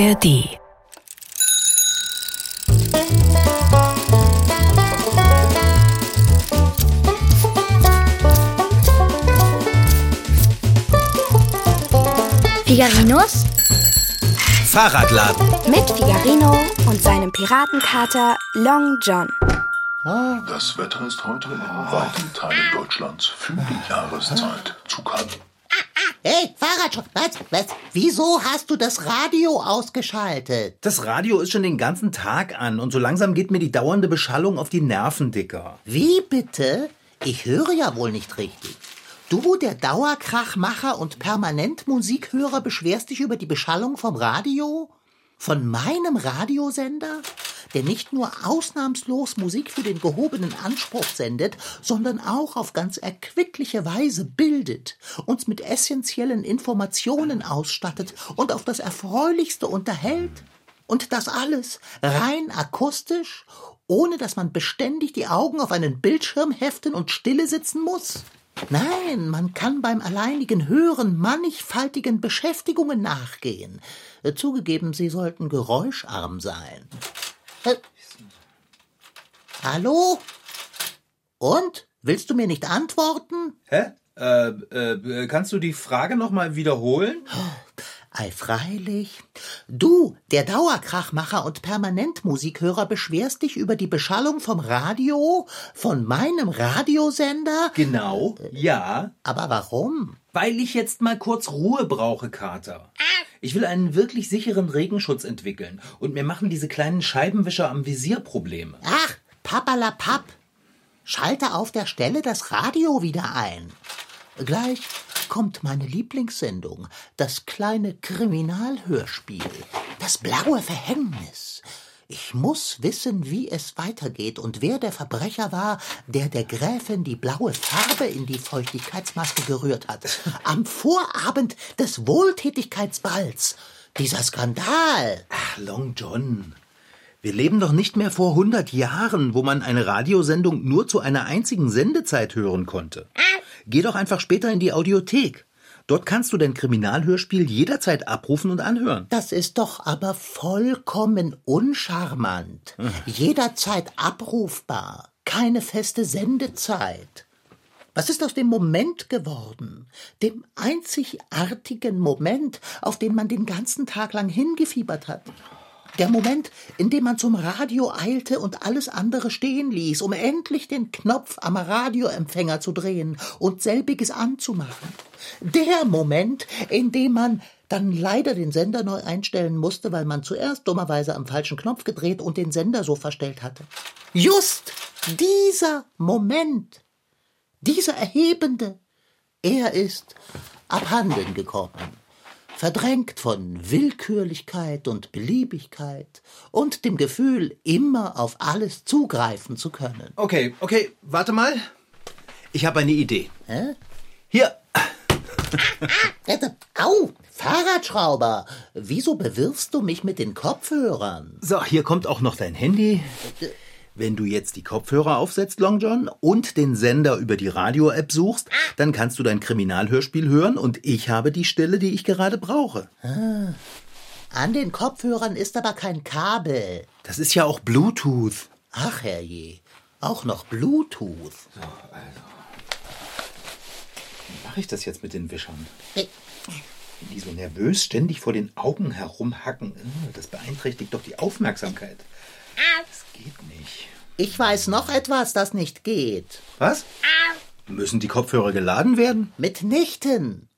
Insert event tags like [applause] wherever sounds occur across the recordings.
ARD. Figarinos Fahrradladen. mit Figarino und seinem Piratenkater Long John. Das Wetter ist heute in weiten Teilen Deutschlands für die Jahreszeit zu kalt. Hey, Fahrradschrott, was, was? Wieso hast du das Radio ausgeschaltet? Das Radio ist schon den ganzen Tag an und so langsam geht mir die dauernde Beschallung auf die Nerven, Dicker. Wie bitte? Ich höre ja wohl nicht richtig. Du, der Dauerkrachmacher und Permanentmusikhörer, beschwerst dich über die Beschallung vom Radio? Von meinem Radiosender? Der nicht nur ausnahmslos Musik für den gehobenen Anspruch sendet, sondern auch auf ganz erquickliche Weise bildet, uns mit essentiellen Informationen ausstattet und auf das Erfreulichste unterhält. Und das alles rein akustisch, ohne dass man beständig die Augen auf einen Bildschirm heften und stille sitzen muss? Nein, man kann beim alleinigen Hören mannigfaltigen Beschäftigungen nachgehen. Äh, Zugegeben, sie sollten geräuscharm sein. Äh, Hallo? Und? Willst du mir nicht antworten? Hä? Äh, äh, kannst du die Frage nochmal wiederholen? Ei, freilich. Du, der Dauerkrachmacher und Permanentmusikhörer, beschwerst dich über die Beschallung vom Radio, von meinem Radiosender? Genau, ja. Aber warum? Weil ich jetzt mal kurz Ruhe brauche, Kater. Ich will einen wirklich sicheren Regenschutz entwickeln und mir machen diese kleinen Scheibenwischer am Visier Probleme. Ach, papperlapapp. Schalte auf der Stelle das Radio wieder ein. Gleich kommt meine Lieblingssendung, das kleine Kriminalhörspiel, das blaue Verhängnis. Ich muss wissen, wie es weitergeht und wer der Verbrecher war, der der Gräfin die blaue Farbe in die Feuchtigkeitsmaske gerührt hat. Am Vorabend des Wohltätigkeitsballs. Dieser Skandal. Ach, Long John. Wir leben doch nicht mehr vor 100 Jahren, wo man eine Radiosendung nur zu einer einzigen Sendezeit hören konnte. Geh doch einfach später in die Audiothek. Dort kannst du dein Kriminalhörspiel jederzeit abrufen und anhören. Das ist doch aber vollkommen uncharmant. Jederzeit abrufbar. Keine feste Sendezeit. Was ist aus dem Moment geworden? Dem einzigartigen Moment, auf den man den ganzen Tag lang hingefiebert hat. Der Moment, in dem man zum Radio eilte und alles andere stehen ließ, um endlich den Knopf am Radioempfänger zu drehen und selbiges anzumachen. Der Moment, in dem man dann leider den Sender neu einstellen musste, weil man zuerst dummerweise am falschen Knopf gedreht und den Sender so verstellt hatte. Just dieser Moment, dieser erhebende, er ist abhanden gekommen verdrängt von Willkürlichkeit und Beliebigkeit und dem Gefühl, immer auf alles zugreifen zu können. Okay, okay, warte mal. Ich habe eine Idee. Hä? Hier, [laughs] Äh, Au, Fahrradschrauber, wieso bewirfst du mich mit den Kopfhörern? so, hier kommt auch noch dein Handy. Wenn du jetzt die Kopfhörer aufsetzt, Long John, und den Sender über die Radio-App suchst, dann kannst du dein Kriminalhörspiel hören und ich habe die Stille, die ich gerade brauche. An den Kopfhörern ist aber kein Kabel. Das ist ja auch Bluetooth. Ach herrje, auch noch Bluetooth. Wie mache ich das jetzt mit den Wischern? Hey, Wenn die so nervös ständig vor den Augen herumhacken, äh, das beeinträchtigt doch die Aufmerksamkeit. Geht nicht. Ich weiß noch etwas, das nicht geht. Was? Müssen die Kopfhörer geladen werden? Mitnichten.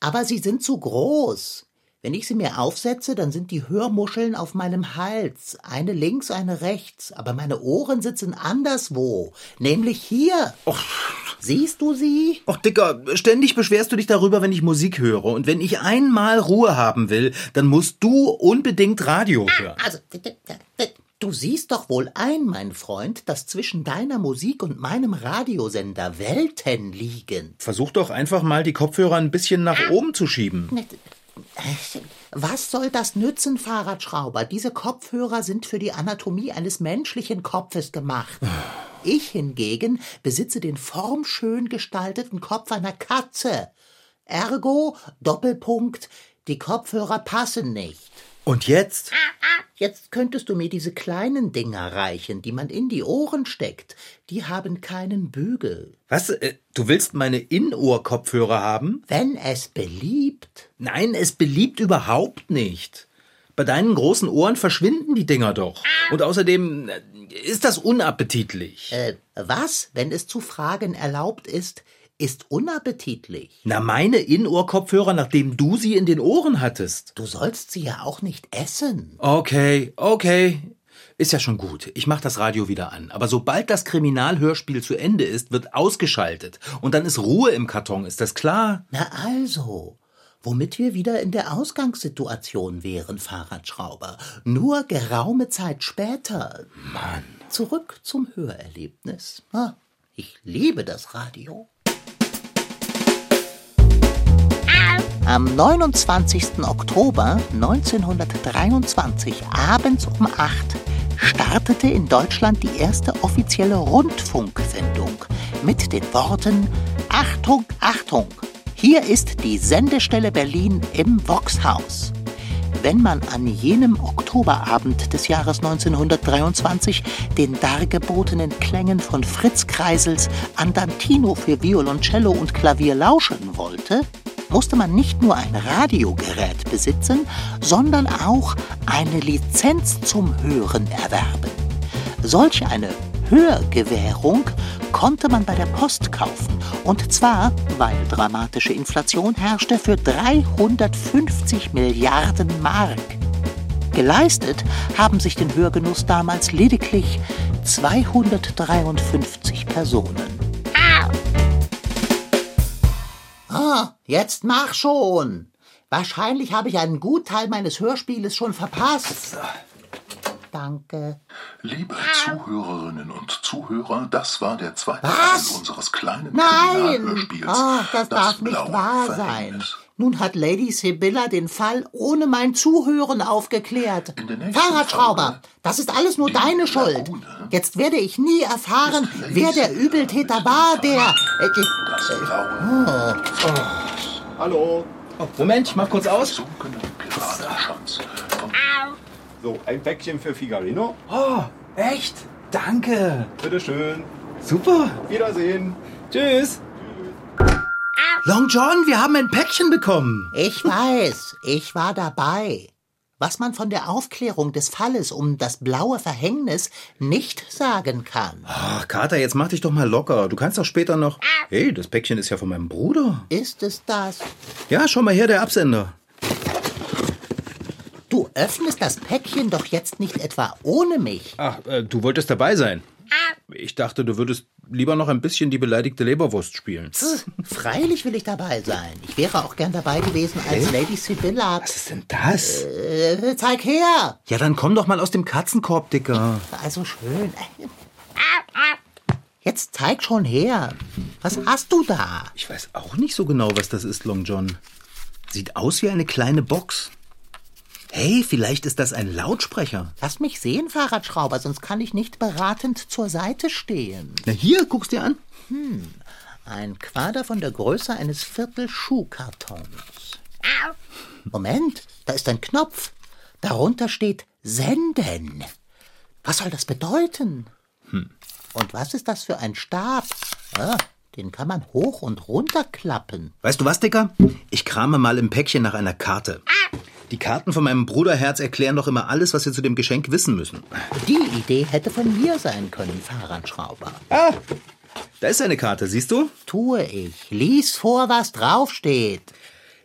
Aber sie sind zu groß. Wenn ich sie mir aufsetze, dann sind die Hörmuscheln auf meinem Hals. Eine links, eine rechts. Aber meine Ohren sitzen anderswo. Nämlich hier. Siehst du sie? Och, Dicker, ständig beschwerst du dich darüber, wenn ich Musik höre. Und wenn ich einmal Ruhe haben will, dann musst du unbedingt Radio hören. Also, du siehst doch wohl ein, mein Freund, dass zwischen deiner Musik und meinem Radiosender Welten liegen. Versuch doch einfach mal, die Kopfhörer ein bisschen nach oben zu schieben. Was soll das nützen, Fahrradschrauber? Diese Kopfhörer sind für die Anatomie eines menschlichen Kopfes gemacht. Ich hingegen besitze den formschön gestalteten Kopf einer Katze. Ergo, Doppelpunkt, die Kopfhörer passen nicht. Und jetzt? Jetzt könntest du mir diese kleinen Dinger reichen, die man in die Ohren steckt. Die haben keinen Bügel. Was? Äh, du willst meine Innenohrkopfhörer haben? Wenn es beliebt. Nein, es beliebt überhaupt nicht. Bei deinen großen Ohren verschwinden die Dinger doch. Und außerdem äh, ist das unappetitlich. Äh, was, wenn es zu fragen erlaubt ist, ist unappetitlich? Na, meine Innenohrkopfhörer, nachdem du sie in den Ohren hattest. Du sollst sie ja auch nicht essen. Okay, okay. Ist ja schon gut. Ich mach das Radio wieder an. Aber sobald das Kriminalhörspiel zu Ende ist, wird ausgeschaltet. Und dann ist Ruhe im Karton, ist das klar? Na also, womit wir wieder in der Ausgangssituation wären, Fahrradschrauber. Nur geraume Zeit später. Mann. Zurück zum Hörerlebnis. Ah, ich liebe das Radio. Am 29. Oktober 1923 abends um 8 startete in Deutschland die erste offizielle Rundfunksendung mit den Worten Achtung, Achtung! Hier ist die Sendestelle Berlin im Voxhaus. Wenn man an jenem Oktoberabend des Jahres 1923 den dargebotenen Klängen von Fritz Kreisels Andantino für Violoncello und Klavier lauschen wollte, musste man nicht nur ein Radiogerät besitzen, sondern auch eine Lizenz zum Hören erwerben. Solch eine Hörgewährung konnte man bei der Post kaufen, und zwar, weil dramatische Inflation herrschte, für 350 Milliarden Mark. Geleistet haben sich den Hörgenuss damals lediglich 253 Personen. Ah, jetzt mach schon. Wahrscheinlich habe ich einen Gutteil meines Hörspieles schon verpasst. Danke. Liebe Zuhörerinnen und Zuhörer, das war der zweite Was? Teil unseres kleinen Nein! Kriminalhörspiels. Ach, das, darf nicht wahr sein. Nun hat Lady Sibylla den Fall ohne mein Zuhören aufgeklärt. Fahrradschrauber, Folge das ist alles nur deine Schuld. Lagune Jetzt werde ich nie erfahren, wer der Übeltäter war, der... Äh, Das blaue, Hallo. Oh, Moment, ich mach kurz aus. So, ein Päckchen für Figarino. Oh, echt? Danke. Bitteschön. Super. Wiedersehen. Tschüss. Long John, wir haben ein Päckchen bekommen. Ich weiß, ich war dabei. Was man von der Aufklärung des Falles um das blaue Verhängnis nicht sagen kann. Ach, Kater, jetzt mach dich doch mal locker. Du kannst doch später noch. Hey, das Päckchen ist ja von meinem Bruder. Ist es das? Ja, schau mal her, der Absender. Du öffnest das Päckchen doch jetzt nicht etwa ohne mich. Ach, äh, du wolltest dabei sein. Ich dachte, du würdest lieber noch ein bisschen die beleidigte Leberwurst spielen. Pff, Freilich will ich dabei sein. Ich wäre auch gern dabei gewesen, als Lady Sibylla. Was ist denn das? Äh, zeig her! Ja, dann komm doch mal aus dem Katzenkorb, Dicker. Also schön. Jetzt zeig schon her. Was hast du da? Ich weiß auch nicht so genau, was das ist, Long John. Sieht aus wie eine kleine Box. Hey, vielleicht ist das ein Lautsprecher. Lass mich sehen, Fahrradschrauber, sonst kann ich nicht beratend zur Seite stehen. Na hier, guck's dir an. Ein Quader von der Größe eines Viertel Schuhkartons. Moment, da ist ein Knopf. Darunter steht Senden. Was soll das bedeuten? Und was ist das für ein Stab? Ah, den kann man hoch und runter klappen. Weißt du was, Dicker? Ich krame mal im Päckchen nach einer Karte. Die Karten von meinem Bruderherz erklären doch immer alles, was wir zu dem Geschenk wissen müssen. Die Idee hätte von mir sein können, Fahrradschrauber. Ah, da ist eine Karte, siehst du? Tue ich. Lies vor, was draufsteht.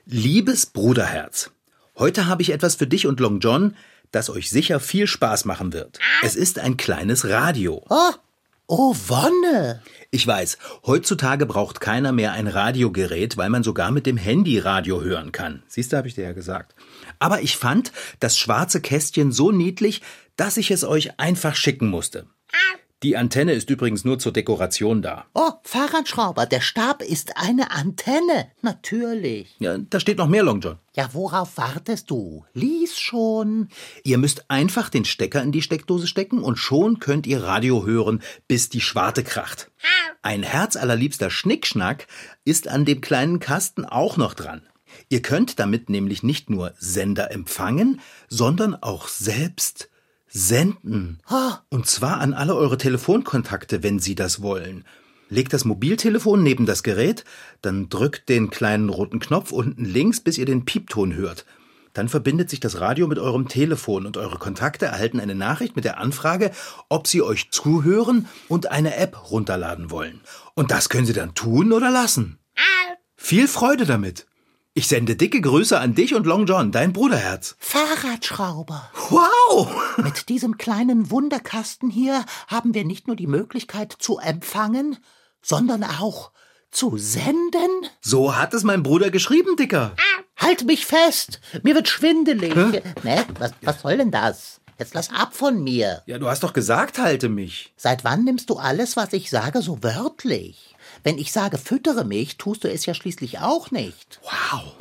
Liebes Bruderherz, heute habe ich etwas für dich und Long John, das euch sicher viel Spaß machen wird. Es ist ein kleines Radio. Oh, oh Wonne. Ich weiß, heutzutage braucht keiner mehr ein Radiogerät, weil man sogar mit dem Handy Radio hören kann. Siehst du, habe ich dir ja gesagt. Aber ich fand das schwarze Kästchen so niedlich, dass ich es euch einfach schicken musste. Die Antenne ist übrigens nur zur Dekoration da. Oh, Fahrradschrauber, der Stab ist eine Antenne. Natürlich. Ja, da steht noch mehr, Long John. Ja, worauf wartest du? Lies schon. Ihr müsst einfach den Stecker in die Steckdose stecken und schon könnt ihr Radio hören, bis die Schwarte kracht. Ein herzallerliebster Schnickschnack ist an dem kleinen Kasten auch noch dran. Ihr könnt damit nämlich nicht nur Sender empfangen, sondern auch selbst senden. Und zwar an alle eure Telefonkontakte, wenn sie das wollen. Legt das Mobiltelefon neben das Gerät, dann drückt den kleinen roten Knopf unten links, bis ihr den Piepton hört. Dann verbindet sich das Radio mit eurem Telefon und eure Kontakte erhalten eine Nachricht mit der Anfrage, ob sie euch zuhören und eine App runterladen wollen. Und das können sie dann tun oder lassen. Viel Freude damit. Ich sende dicke Grüße an dich und Long John, dein Bruderherz. Fahrradschrauber. Wow! [laughs] Mit diesem kleinen Wunderkasten hier haben wir nicht nur die Möglichkeit zu empfangen, sondern auch zu senden. So hat es mein Bruder geschrieben, Dicker. Halt mich fest! Mir wird schwindelig. Ne? Was, was soll denn das? Jetzt lass ab von mir. Ja, du hast doch gesagt, halte mich. Seit wann nimmst du alles, was ich sage, so wörtlich? Wenn ich sage, füttere mich, tust du es ja schließlich auch nicht. Wow.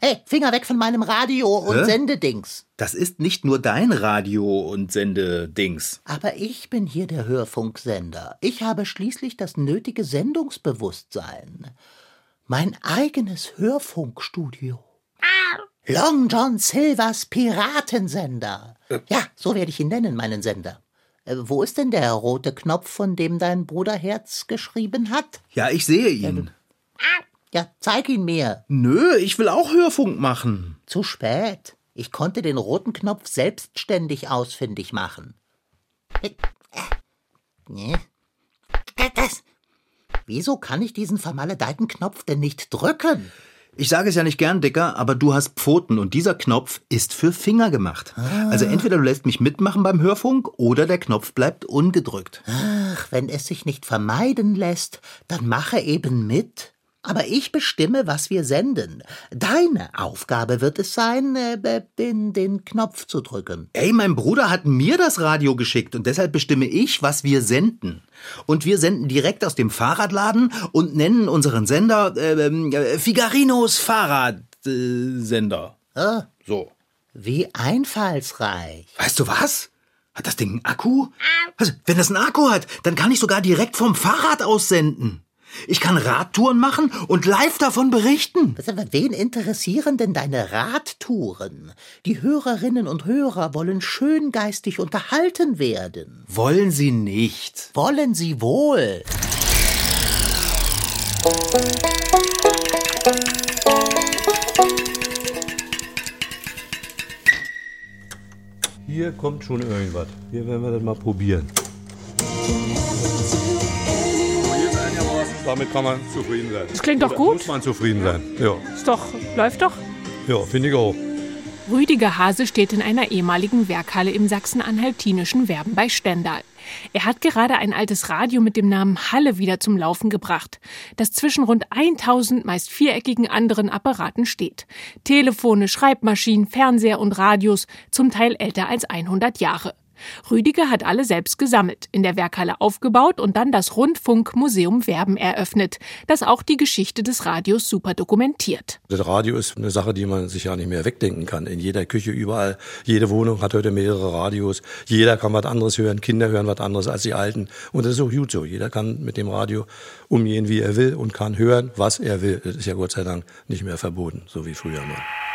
Hey, Finger weg von meinem Radio und Hä? Sendedings. Das ist nicht nur dein Radio- und Sendedings. Aber ich bin hier der Hörfunksender. Ich habe schließlich das nötige Sendungsbewusstsein. Mein eigenes Hörfunkstudio. Long John Silvers Piratensender. Ja, so werde ich ihn nennen, meinen Sender. Äh, wo ist denn der rote Knopf, von dem dein Bruderherz geschrieben hat? Ja, ich sehe ihn. Ja, zeig ihn mir. Nö, ich will auch Hörfunk machen. Zu spät. Ich konnte den roten Knopf selbstständig ausfindig machen. Das. Wieso kann ich diesen vermaledeiten Knopf denn nicht drücken? Ich sage es ja nicht gern, Dicker, aber du hast Pfoten und dieser Knopf ist für Finger gemacht. Also entweder du lässt mich mitmachen beim Hörfunk oder der Knopf bleibt ungedrückt. Ach, wenn es sich nicht vermeiden lässt, dann mache eben mit. Aber ich bestimme, was wir senden. Deine Aufgabe wird es sein, äh, den, den Knopf zu drücken. Ey, mein Bruder hat mir das Radio geschickt und deshalb bestimme ich, was wir senden. Und wir senden direkt aus dem Fahrradladen und nennen unseren Sender äh, äh, Figarinos Fahrradsender. Ah, So. wie einfallsreich. Weißt du was? Hat das Ding einen Akku? Also, wenn das einen Akku hat, dann kann ich sogar direkt vom Fahrrad aus senden. Ich kann Radtouren machen und live davon berichten. Was, aber Wen interessieren denn deine Radtouren? Die Hörerinnen und Hörer wollen schön geistig unterhalten werden. Wollen Sie nicht? Wollen sie wohl. Hier kommt schon irgendwas. Hier werden wir das mal probieren. Damit kann man zufrieden sein. Das klingt doch Oder gut. Muss man zufrieden sein. Ja, Ist doch, läuft doch. ja finde ich auch. Rüdiger Hase steht in einer ehemaligen Werkhalle im sachsen-anhaltinischen Werben bei Stendal. Er hat gerade ein altes Radio mit dem Namen Halle wieder zum Laufen gebracht, das zwischen rund 1000 meist viereckigen anderen Apparaten steht. Telefone, Schreibmaschinen, Fernseher und Radios, zum Teil älter als 100 Jahre. Rüdiger hat alle selbst gesammelt, in der Werkhalle aufgebaut und dann das Rundfunkmuseum Werben eröffnet, das auch die Geschichte des Radios super dokumentiert. Das Radio ist eine Sache, die man sich ja nicht mehr wegdenken kann. In jeder Küche, überall. Jede Wohnung hat heute mehrere Radios. Jeder kann was anderes hören. Kinder hören was anderes als die Alten. Und das ist auch gut so. Jeder kann mit dem Radio umgehen, wie er will und kann hören, was er will. Das ist ja Gott sei Dank nicht mehr verboten, so wie früher mal.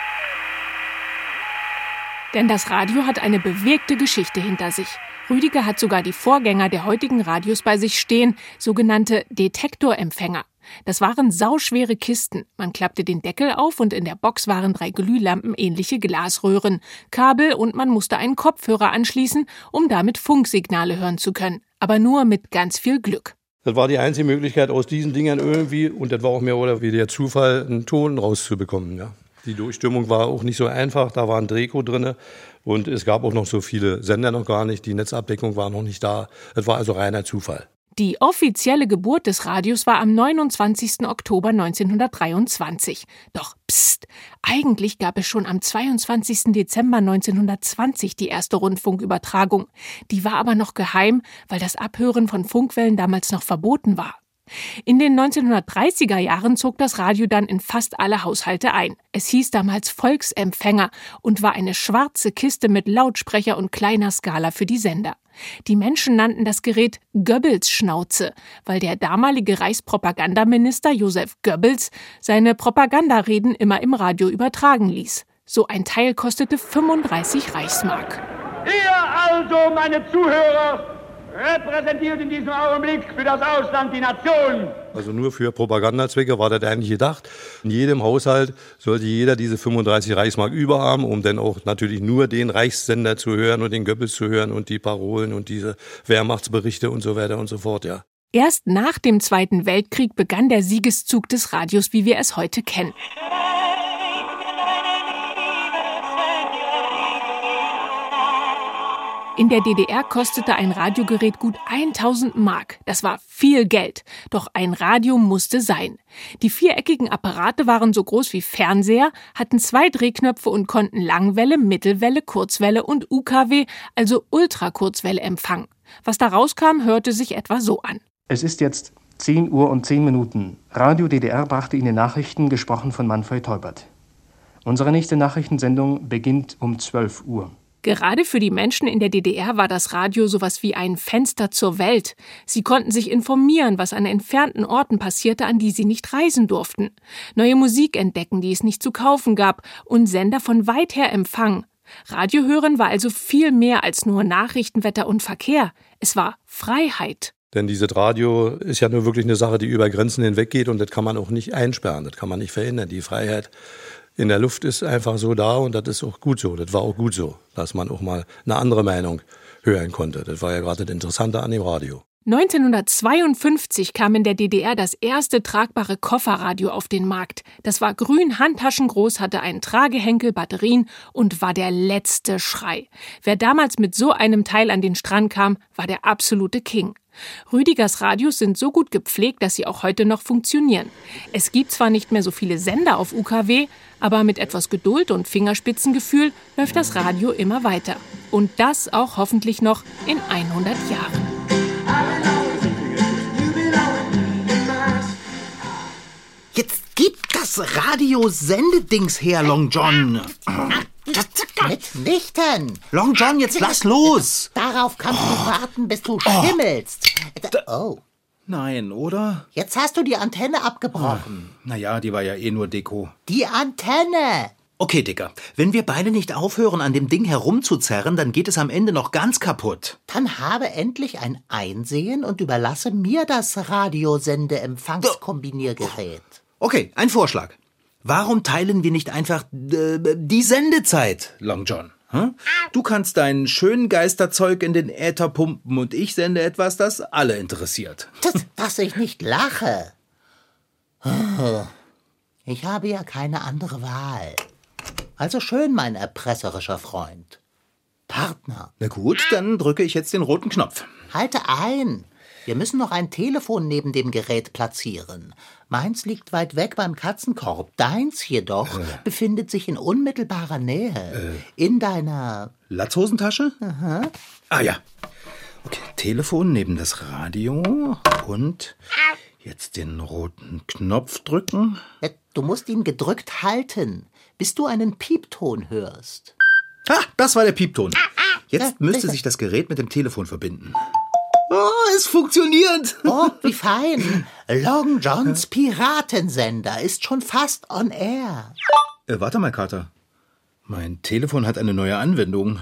Denn das Radio hat eine bewegte Geschichte hinter sich. Rüdiger hat sogar die Vorgänger der heutigen Radios bei sich stehen, sogenannte Detektorempfänger. Das waren sauschwere Kisten. Man klappte den Deckel auf und in der Box waren drei glühlampenähnliche Glasröhren, Kabel und man musste einen Kopfhörer anschließen, um damit Funksignale hören zu können. Aber nur mit ganz viel Glück. Das war die einzige Möglichkeit, aus diesen Dingern irgendwie, und das war auch mehr oder weniger Zufall, einen Ton rauszubekommen. Ja. Die Durchstimmung war auch nicht so einfach, da war ein Drehko drin und es gab auch noch so viele Sender noch gar nicht, die Netzabdeckung war noch nicht da. Das war also reiner Zufall. Die offizielle Geburt des Radios war am 29. Oktober 1923. Doch pst, eigentlich gab es schon am 22. Dezember 1920 die erste Rundfunkübertragung. Die war aber noch geheim, weil das Abhören von Funkwellen damals noch verboten war. In den 1930er Jahren zog das Radio dann in fast alle Haushalte ein. Es hieß damals Volksempfänger und war eine schwarze Kiste mit Lautsprecher und kleiner Skala für die Sender. Die Menschen nannten das Gerät Goebbels Schnauze, weil der damalige Reichspropagandaminister Josef Goebbels seine Propagandareden immer im Radio übertragen ließ. So ein Teil kostete 35 Reichsmark. Ihr also, meine Zuhörer, repräsentiert in diesem Augenblick für das Ausland die Nation. Also nur für Propagandazwecke war das eigentlich gedacht. In jedem Haushalt sollte jeder diese 35 Reichsmark überhaben, um dann auch natürlich nur den Reichssender zu hören und den Goebbels zu hören und die Parolen und diese Wehrmachtsberichte und so weiter und so fort, ja. Erst nach dem Zweiten Weltkrieg begann der Siegeszug des Radios, wie wir es heute kennen. In der DDR kostete ein Radiogerät gut 1000 Mark. Das war viel Geld. Doch ein Radio musste sein. Die viereckigen Apparate waren so groß wie Fernseher, hatten zwei Drehknöpfe und konnten Langwelle, Mittelwelle, Kurzwelle und UKW, also Ultrakurzwelle empfangen. Was da rauskam, hörte sich etwa so an. Es ist jetzt 10 Uhr und 10 Minuten. Radio DDR brachte Ihnen Nachrichten, gesprochen von Manfred Teubert. Unsere nächste Nachrichtensendung beginnt um 12 Uhr. Gerade für die Menschen in der DDR war das Radio sowas wie ein Fenster zur Welt. Sie konnten sich informieren, was an entfernten Orten passierte, an die sie nicht reisen durften. Neue Musik entdecken, die es nicht zu kaufen gab, und Sender von weit her empfangen. Radio hören war also viel mehr als nur Nachrichten, Wetter und Verkehr. Es war Freiheit. Denn dieses Radio ist ja nur wirklich eine Sache, die über Grenzen hinweg geht und das kann man auch nicht einsperren, das kann man nicht verhindern. Die Freiheit in der Luft ist einfach so da und das ist auch gut so. Das war auch gut so, dass man auch mal eine andere Meinung hören konnte. Das war ja gerade das Interessante an dem Radio. 1952 kam in der DDR das erste tragbare Kofferradio auf den Markt. Das war grün handtaschengroß, hatte einen Tragehenkel, Batterien und war der letzte Schrei. Wer damals mit so einem Teil an den Strand kam, war der absolute King. Rüdigers Radios sind so gut gepflegt, dass sie auch heute noch funktionieren. Es gibt zwar nicht mehr so viele Sender auf UKW, aber mit etwas Geduld und Fingerspitzengefühl läuft das Radio immer weiter. Und das auch hoffentlich noch in 100 Jahren. Gib das Radio-Sendedings her, Long John. Mitnichten. Long John, jetzt lass los. Darauf kannst du warten, bis du schimmelst. Oh, Nein, oder? jetzt hast du die Antenne abgebrochen. Naja, die war ja eh nur Deko. Die Antenne. Okay, Dicker. Wenn wir beide nicht aufhören, an dem Ding herumzuzerren, dann geht es am Ende noch ganz kaputt. Dann habe endlich ein Einsehen und überlasse mir das Radiosende-Empfangskombiniergerät. Okay, ein Vorschlag. Warum teilen wir nicht einfach äh, die Sendezeit, Long John? Hm? Du kannst dein schön Geisterzeug in den Äther pumpen und ich sende etwas, das alle interessiert. [laughs] Das, dass ich nicht lache. Ich habe ja keine andere Wahl. Also schön, mein erpresserischer Freund. Partner, Na gut, dann drücke ich jetzt den roten Knopf. halte ein. Wir müssen noch ein Telefon neben dem Gerät platzieren. Meins liegt weit weg beim Katzenkorb. Deins jedoch befindet sich in unmittelbarer Nähe. In deiner. Latzhosentasche? Ah ja. Okay, Telefon neben das Radio und jetzt den roten Knopf drücken. Äh, Du musst ihn gedrückt halten, bis du einen Piepton hörst. Ah, das war der Piepton. Ja, Jetzt müsste sich das Gerät mit dem Telefon verbinden. Oh, es funktioniert. Oh, wie fein. Long Johns Piratensender ist schon fast on air. Äh, warte mal, Kater. Mein Telefon hat eine neue Anwendung.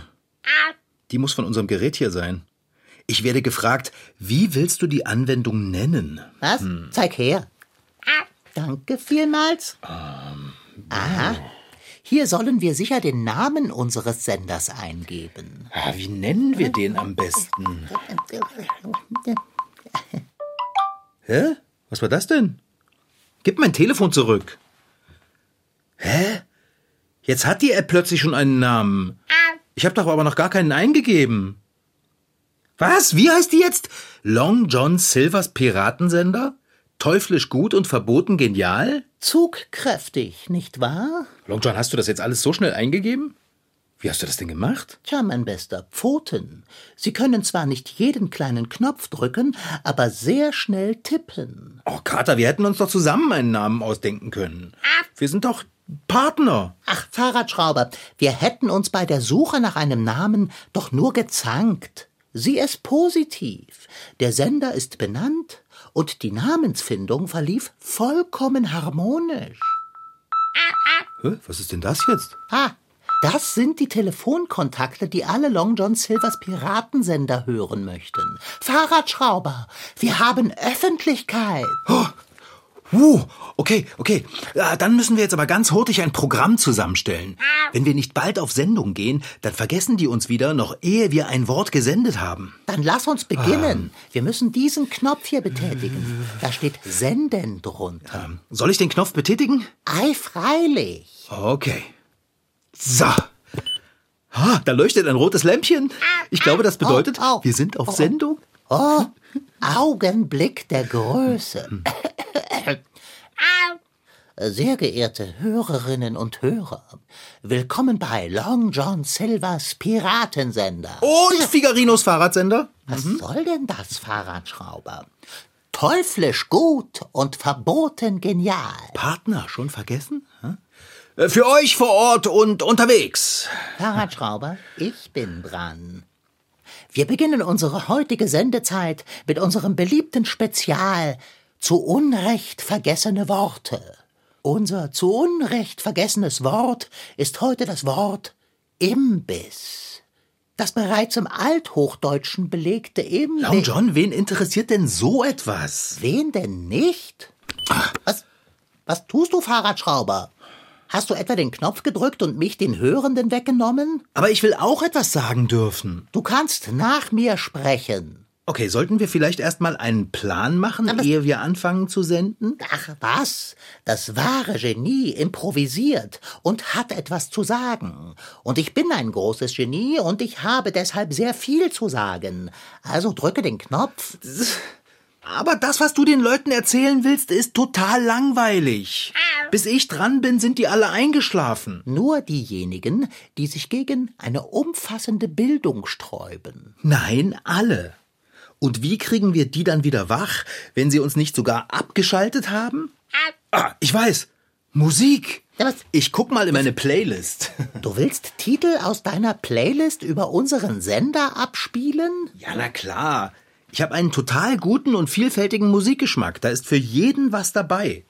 Die muss von unserem Gerät hier sein. Ich werde gefragt, wie willst du die Anwendung nennen? Was? Zeig her. Danke vielmals. Aha. Hier sollen wir sicher den Namen unseres Senders eingeben. Ah, wie nennen wir den am besten? Hä? Was war das denn? Gib mein Telefon zurück. Hä? Jetzt hat die App plötzlich schon einen Namen. Ich habe doch aber noch gar keinen eingegeben. Was? Wie heißt die jetzt? Long John Silvers Piratensender? Teuflisch gut und verboten genial? Zugkräftig, nicht wahr? Long John, hast du das jetzt alles so schnell eingegeben? Wie hast du das denn gemacht? Tja, mein bester, Pfoten. Sie können zwar nicht jeden kleinen Knopf drücken, aber sehr schnell tippen. Oh, Kater, wir hätten uns doch zusammen einen Namen ausdenken können. Wir sind doch Partner. Ach, Fahrradschrauber, wir hätten uns bei der Suche nach einem Namen doch nur gezankt. Sieh es positiv. Der Sender ist benannt und die Namensfindung verlief vollkommen harmonisch. Hä? Was ist denn das jetzt? Ah, das sind die Telefonkontakte, die alle Long John Silvers Piratensender hören möchten. Fahrradschrauber, wir haben Öffentlichkeit. Oh, Uh, okay, okay. Ja, dann müssen wir jetzt aber ganz hurtig ein Programm zusammenstellen. Wenn wir nicht bald auf Sendung gehen, dann vergessen die uns wieder, noch ehe wir ein Wort gesendet haben. Dann lass uns beginnen. Wir müssen diesen Knopf hier betätigen. Da steht Senden drunter. Ähm, soll ich den Knopf betätigen? Ei, freilich. Okay. So. Ah, da leuchtet ein rotes Lämpchen. Ich glaube, das bedeutet, Au, au. wir sind auf Sendung. Oh, Augenblick der Größe. Sehr geehrte Hörerinnen und Hörer, willkommen bei Long John Silvers Piratensender. Und Figarinos Fahrradsender. Was soll denn das, Fahrradschrauber? Teuflisch gut und verboten genial. Partner, schon vergessen? Hm? Äh, Für euch vor Ort und unterwegs. Fahrradschrauber, ich bin dran. Wir beginnen unsere heutige Sendezeit mit unserem beliebten Spezial zu Unrecht vergessene Worte. Unser zu Unrecht vergessenes Wort ist heute das Wort Imbiss. Das bereits im Althochdeutschen belegte Long Imbiss. John, wen interessiert denn so etwas? Wen denn nicht? Was, was tust du, Fahrradschrauber? Hast du etwa den Knopf gedrückt und mich den Hörenden weggenommen? Aber ich will auch etwas sagen dürfen. Du kannst nach mir sprechen. Okay, sollten wir vielleicht erstmal einen Plan machen, Aber- ehe wir anfangen zu senden? Ach was, das wahre Genie improvisiert und hat etwas zu sagen. Und ich bin ein großes Genie und ich habe deshalb sehr viel zu sagen. Also drücke den Knopf. [laughs] Aber das, was du den Leuten erzählen willst, ist total langweilig. Bis ich dran bin, sind die alle eingeschlafen. Nur diejenigen, die sich gegen eine umfassende Bildung sträuben. Nein, alle. Und wie kriegen wir die dann wieder wach, wenn sie uns nicht sogar abgeschaltet haben? Ah, ich weiß. Musik. Was- Ich guck mal in meine Playlist. [laughs] Du willst Titel aus deiner Playlist über unseren Sender abspielen? Ja, na klar. Ich habe einen total guten und vielfältigen Musikgeschmack. Da ist für jeden was dabei.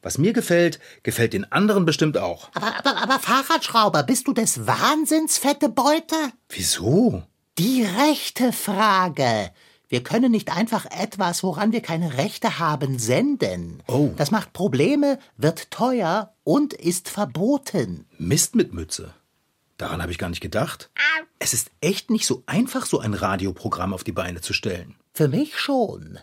Was mir gefällt, gefällt den anderen bestimmt auch. Aber, aber, aber Fahrradschrauber, bist du des Wahnsinns, fette Beute? Wieso? Die rechte Frage. Wir können nicht einfach etwas, woran wir keine Rechte haben, senden. Oh. Das macht Probleme, wird teuer und ist verboten. Mist mit Mütze. Daran habe ich gar nicht gedacht. Es ist echt nicht so einfach, so ein Radioprogramm auf die Beine zu stellen. Für mich schon.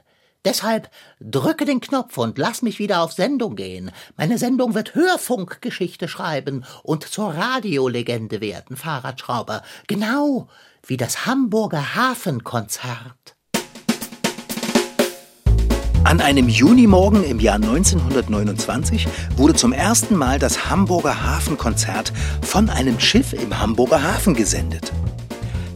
Deshalb drücke den Knopf und lass mich wieder auf Sendung gehen. Meine Sendung wird Hörfunkgeschichte schreiben und zur Radiolegende werden, Fahrradschrauber. Genau wie das Hamburger Hafenkonzert. An einem Junimorgen im Jahr 1929 wurde zum ersten Mal das Hamburger Hafenkonzert von einem Schiff im Hamburger Hafen gesendet.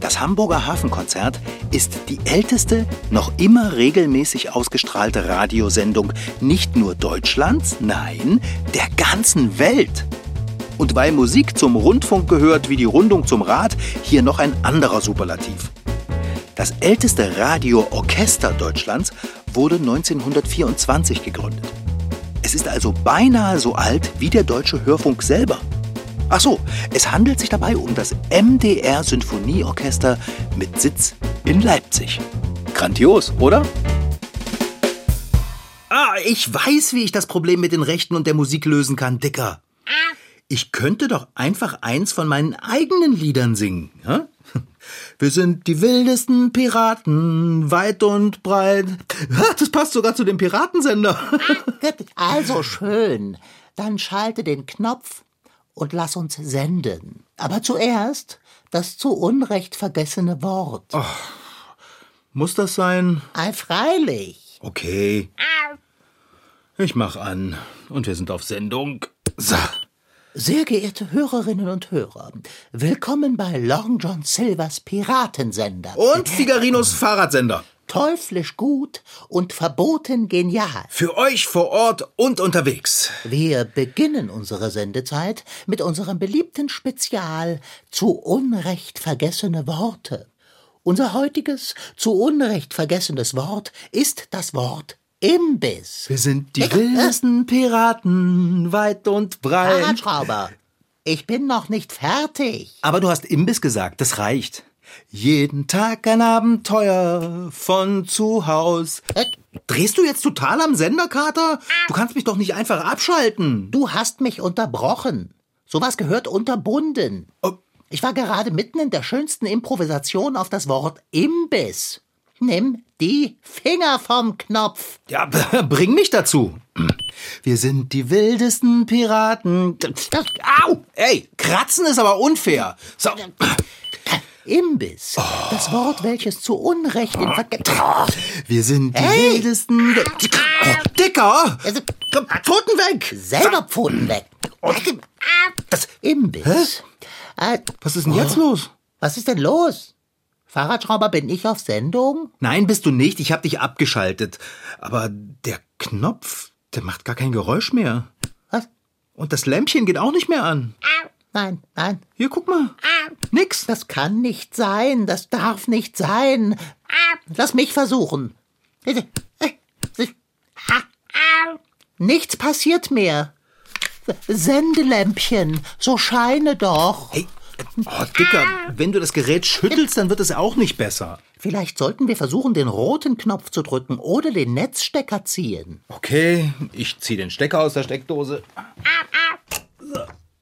Das Hamburger Hafenkonzert ist die älteste, noch immer regelmäßig ausgestrahlte Radiosendung nicht nur Deutschlands, nein, der ganzen Welt. Und weil Musik zum Rundfunk gehört wie die Rundung zum Rad, hier noch ein anderer Superlativ. Das älteste Radioorchester Deutschlands wurde 1924 gegründet. Es ist also beinahe so alt wie der deutsche Hörfunk selber. Ach so, es handelt sich dabei um das MDR Sinfonieorchester mit Sitz in Leipzig. Grandios, oder? Ah, ich weiß, wie ich das Problem mit den Rechten und der Musik lösen kann, Dicker. Ich könnte doch einfach eins von meinen eigenen Liedern singen. Ja? [laughs] Wir sind die wildesten Piraten, weit und breit. [laughs] Das passt sogar zu dem Piratensender. [laughs] Also schön. Dann schalte den Knopf und lass uns senden. Aber zuerst das zu Unrecht vergessene Wort. Muss das sein? Ei, freilich. Okay. Ich mach an und wir sind auf Sendung. So. Sehr geehrte Hörerinnen und Hörer, willkommen bei Long John Silvers Piratensender. Und Figarinos Fahrradsender. Teuflisch gut und verboten genial. Für euch vor Ort und unterwegs. Wir beginnen unsere Sendezeit mit unserem beliebten Spezial zu Unrecht vergessene Worte. Unser heutiges, zu Unrecht vergessenes Wort ist das Wort Imbiss. Wir sind die wildesten Piraten, weit und breit. Fahrradschrauber, ich bin noch nicht fertig. Aber du hast Imbiss gesagt, das reicht. Jeden Tag ein Abenteuer von zu Haus. Äh, Drehst du jetzt total am Sender, Kater? Du kannst mich doch nicht einfach abschalten. Du hast mich unterbrochen. Sowas gehört unterbunden. Oh. Ich war gerade mitten in der schönsten Improvisation auf das Wort Imbiss. Nimm die Finger vom Knopf. Ja, bring mich dazu. Wir sind die wildesten Piraten. Au! Ey, kratzen ist aber unfair. So. Imbiss. Das Wort, welches zu Unrecht in Verge Wir sind die Hey! wildesten. Oh, Dicker! Also, Komm, Pfoten weg! selber Pfoten weg. Das, Imbiss. Äh, was ist denn jetzt los? was ist denn los? Fahrradschrauber, bin ich auf Sendung? Nein, bist du nicht. Ich hab dich abgeschaltet. Aber der Knopf, der macht gar kein Geräusch mehr. Was? Und das Lämpchen geht auch nicht mehr an. Nein, nein. Hier, guck mal. Nix. Das kann nicht sein. Das darf nicht sein. Lass mich versuchen. Nichts passiert mehr. Sendelämpchen, so scheine doch. Hey, oh, Dicker, wenn du das Gerät schüttelst, dann wird es auch nicht besser. Vielleicht sollten wir versuchen, den roten Knopf zu drücken oder den Netzstecker ziehen. Okay, ich zieh den Stecker aus der Steckdose.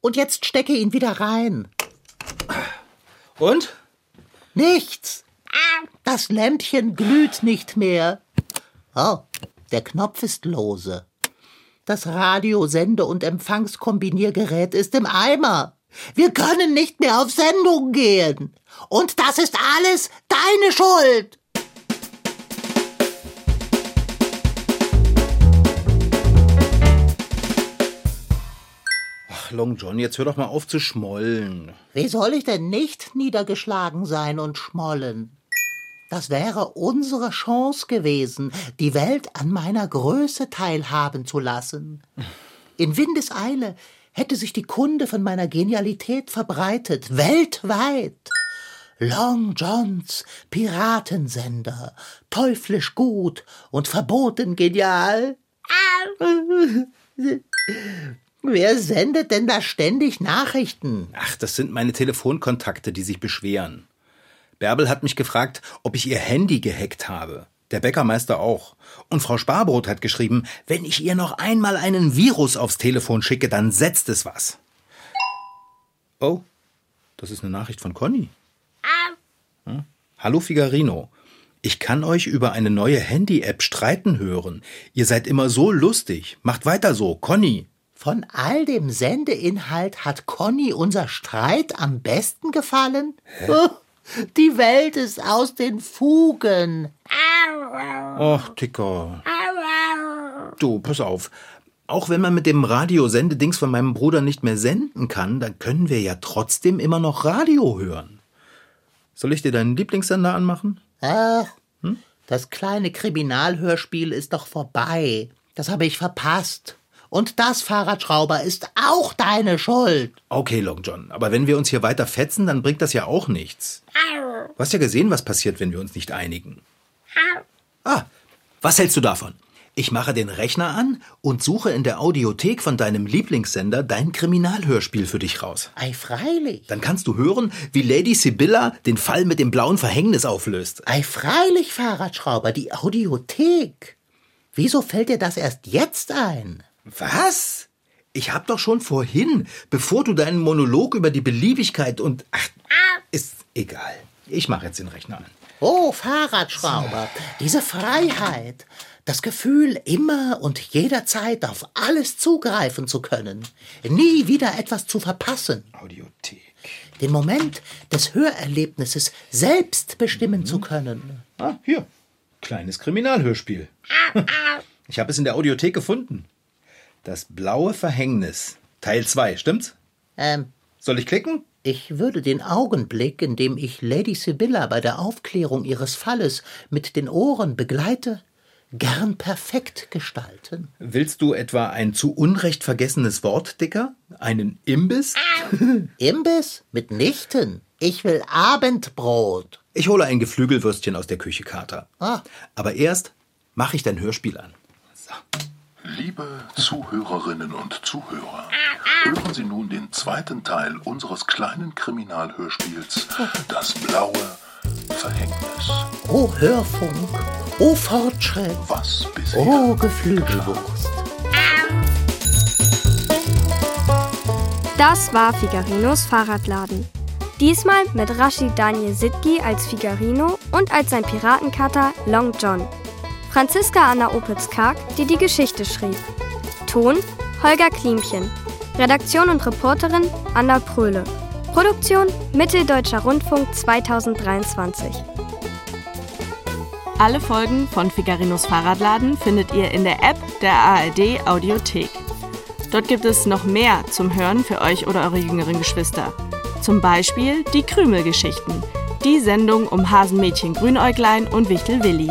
Und jetzt stecke ihn wieder rein. Und? Nichts. Das Lämpchen glüht nicht mehr. Oh, der Knopf ist lose. Das Radio-, Sende- und Empfangskombiniergerät ist im Eimer. Wir können nicht mehr auf Sendung gehen. Und das ist alles deine Schuld. Ach, Long John, jetzt hör doch mal auf zu schmollen. Wie soll ich denn nicht niedergeschlagen sein und schmollen? Das wäre unsere Chance gewesen, die Welt an meiner Größe teilhaben zu lassen. In Windeseile hätte sich die Kunde von meiner Genialität verbreitet, weltweit. Long Johns Piratensender, teuflisch gut und verboten genial. [laughs] Wer sendet denn da ständig Nachrichten? Ach, das sind meine Telefonkontakte, die sich beschweren. Bärbel hat mich gefragt, ob ich ihr Handy gehackt habe. Der Bäckermeister auch. Und Frau Sparbrot hat geschrieben, wenn ich ihr noch einmal einen Virus aufs Telefon schicke, dann setzt es was. Oh, das ist eine Nachricht von Conny. Hm? Hallo Figarino. Ich kann euch über eine neue Handy-App streiten hören. Ihr seid immer so lustig. Macht weiter so, Conny. Von all dem Sendeinhalt hat Conny unser Streit am besten gefallen? Oh, [laughs] die Welt ist aus den Fugen. Och, Ticker. Du, pass auf. Auch wenn man mit dem Radiosendedings von meinem Bruder nicht mehr senden kann, dann können wir ja trotzdem immer noch Radio hören. Soll ich dir deinen Lieblingssender anmachen? Ach, das kleine Kriminalhörspiel ist doch vorbei. Das habe ich verpasst. Und das, Fahrradschrauber, ist auch deine Schuld. Okay, Long John, aber wenn wir uns hier weiter fetzen, dann bringt das ja auch nichts. Du hast ja gesehen, was passiert, wenn wir uns nicht einigen. Ah, was hältst du davon? Ich mache den Rechner an und suche in der Audiothek von deinem Lieblingssender dein Kriminalhörspiel für dich raus. Ei, freilich. Dann kannst du hören, wie Lady Sibylla den Fall mit dem blauen Verhängnis auflöst. Ei, freilich, Fahrradschrauber, die Audiothek. Wieso fällt dir das erst jetzt ein? Was? Ich hab doch schon vorhin, bevor du deinen Monolog über die Beliebigkeit und ach, ist egal. Ich mache jetzt den Rechner an. Oh, Fahrradschrauber, diese Freiheit, das Gefühl, immer und jederzeit auf alles zugreifen zu können, nie wieder etwas zu verpassen, Audiothek. den Moment des Hörerlebnisses selbst bestimmen zu können. Ah, hier. Kleines Kriminalhörspiel. [laughs] Ich habe es in der Audiothek gefunden. Das blaue Verhängnis. Teil 2, stimmt's? Ähm, Soll ich klicken? ich würde den Augenblick, in dem ich Lady Sibylla bei der Aufklärung ihres Falles mit den Ohren begleite, gern perfekt gestalten. Willst du etwa ein zu Unrecht vergessenes Wort, Dicker? Einen Imbiss? [laughs] Imbiss? Mitnichten. Ich will Abendbrot. Ich hole ein Geflügelwürstchen aus der Küche, Kater. Ah. Aber erst mache ich dein Hörspiel an. Liebe Zuhörerinnen und Zuhörer, hören Sie nun den zweiten Teil unseres kleinen Kriminalhörspiels Das blaue Verhängnis. Oh Hörfunk, oh Fortschritt, Was bisher oh Geflügelwurst. Das war Figarinos Fahrradladen. Diesmal mit Rashid Daniel Sitki als Figarino und als sein Piratenkater Long John. Franziska Anna Opitz-Karg, die die Geschichte schrieb. Ton Holger Klimchen. Redaktion und Reporterin Anna Pröhle. Produktion Mitteldeutscher Rundfunk 2023. Alle Folgen von Figarinos Fahrradladen findet ihr in der App der ARD Audiothek. Dort gibt es noch mehr zum Hören für euch oder eure jüngeren Geschwister. Zum Beispiel die Krümelgeschichten, die Sendung um Hasenmädchen Grünäuglein und Wichtel Willi.